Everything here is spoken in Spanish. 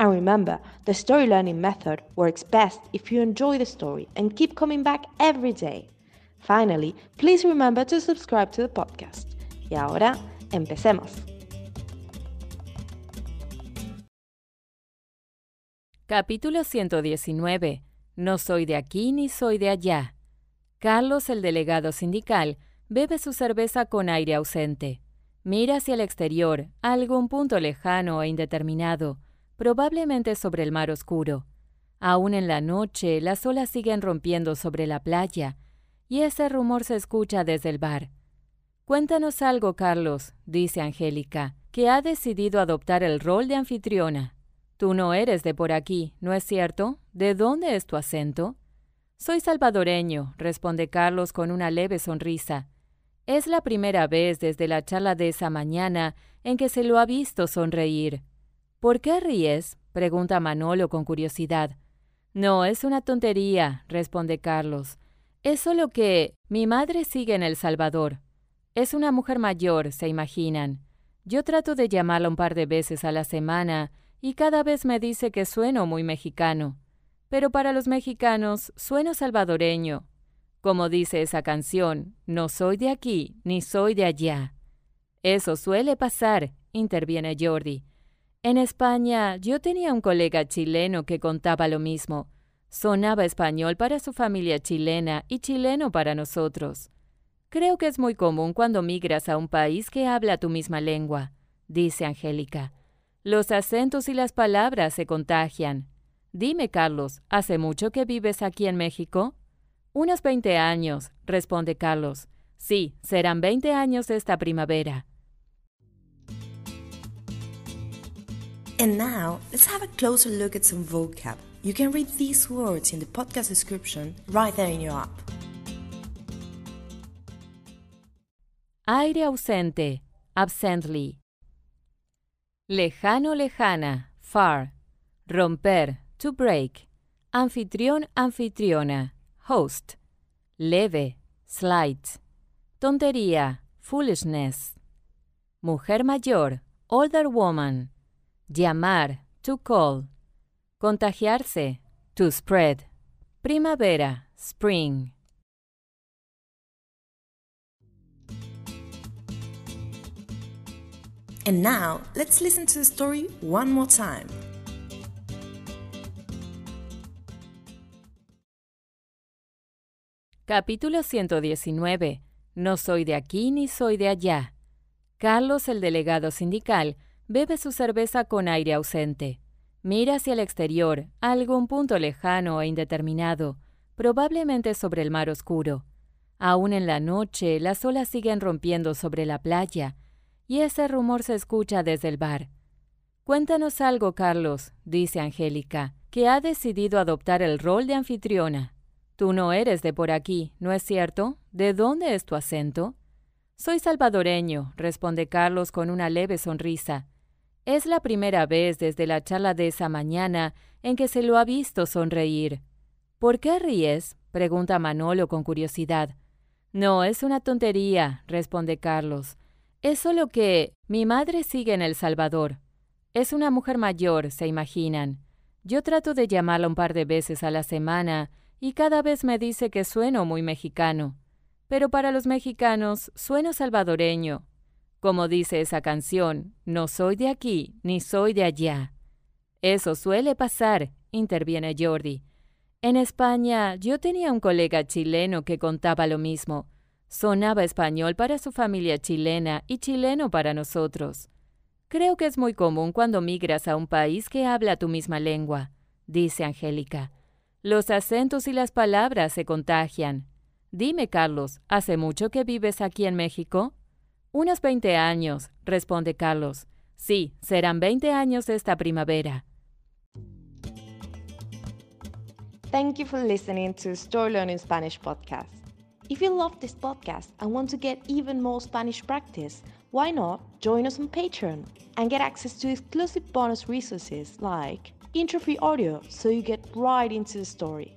And remember, the story learning method works best if you enjoy the story and keep coming back every day. Finally, please remember to subscribe to the podcast. Y ahora, empecemos. Capítulo 119. No soy de aquí ni soy de allá. Carlos, el delegado sindical, bebe su cerveza con aire ausente. Mira hacia el exterior, a algún punto lejano e indeterminado probablemente sobre el mar oscuro. Aún en la noche, las olas siguen rompiendo sobre la playa, y ese rumor se escucha desde el bar. Cuéntanos algo, Carlos, dice Angélica, que ha decidido adoptar el rol de anfitriona. Tú no eres de por aquí, ¿no es cierto? ¿De dónde es tu acento? Soy salvadoreño, responde Carlos con una leve sonrisa. Es la primera vez desde la charla de esa mañana en que se lo ha visto sonreír. ¿Por qué ríes? pregunta Manolo con curiosidad. No, es una tontería, responde Carlos. Es solo que mi madre sigue en El Salvador. Es una mujer mayor, se imaginan. Yo trato de llamarla un par de veces a la semana y cada vez me dice que sueno muy mexicano. Pero para los mexicanos sueno salvadoreño. Como dice esa canción, no soy de aquí ni soy de allá. Eso suele pasar, interviene Jordi. En España yo tenía un colega chileno que contaba lo mismo. Sonaba español para su familia chilena y chileno para nosotros. Creo que es muy común cuando migras a un país que habla tu misma lengua, dice Angélica. Los acentos y las palabras se contagian. Dime, Carlos, ¿hace mucho que vives aquí en México? Unos veinte años, responde Carlos. Sí, serán veinte años esta primavera. And now, let's have a closer look at some vocab. You can read these words in the podcast description right there in your app. Aire ausente, absently. Lejano, lejana, far. Romper, to break. Anfitrión, anfitriona, host. Leve, slight. Tontería, foolishness. Mujer mayor, older woman. Llamar, to call. Contagiarse, to spread. Primavera, spring. And now, let's listen to the story one more time. Capítulo 119. No soy de aquí ni soy de allá. Carlos, el delegado sindical, bebe su cerveza con aire ausente. Mira hacia el exterior, a algún punto lejano e indeterminado, probablemente sobre el mar oscuro. Aún en la noche, las olas siguen rompiendo sobre la playa, y ese rumor se escucha desde el bar. Cuéntanos algo, Carlos, dice Angélica, que ha decidido adoptar el rol de anfitriona. Tú no eres de por aquí, ¿no es cierto? ¿De dónde es tu acento? Soy salvadoreño, responde Carlos con una leve sonrisa. Es la primera vez desde la charla de esa mañana en que se lo ha visto sonreír. ¿Por qué ríes? pregunta Manolo con curiosidad. No, es una tontería, responde Carlos. Es solo que mi madre sigue en El Salvador. Es una mujer mayor, se imaginan. Yo trato de llamarla un par de veces a la semana y cada vez me dice que sueno muy mexicano. Pero para los mexicanos sueno salvadoreño. Como dice esa canción, no soy de aquí ni soy de allá. Eso suele pasar, interviene Jordi. En España yo tenía un colega chileno que contaba lo mismo. Sonaba español para su familia chilena y chileno para nosotros. Creo que es muy común cuando migras a un país que habla tu misma lengua, dice Angélica. Los acentos y las palabras se contagian. Dime, Carlos, ¿hace mucho que vives aquí en México? Unos 20 años, responde Carlos. Sí, serán 20 años esta primavera. Thank you for listening to Story Learning Spanish podcast. If you love this podcast and want to get even more Spanish practice, why not join us on Patreon and get access to exclusive bonus resources like intro-free audio so you get right into the story,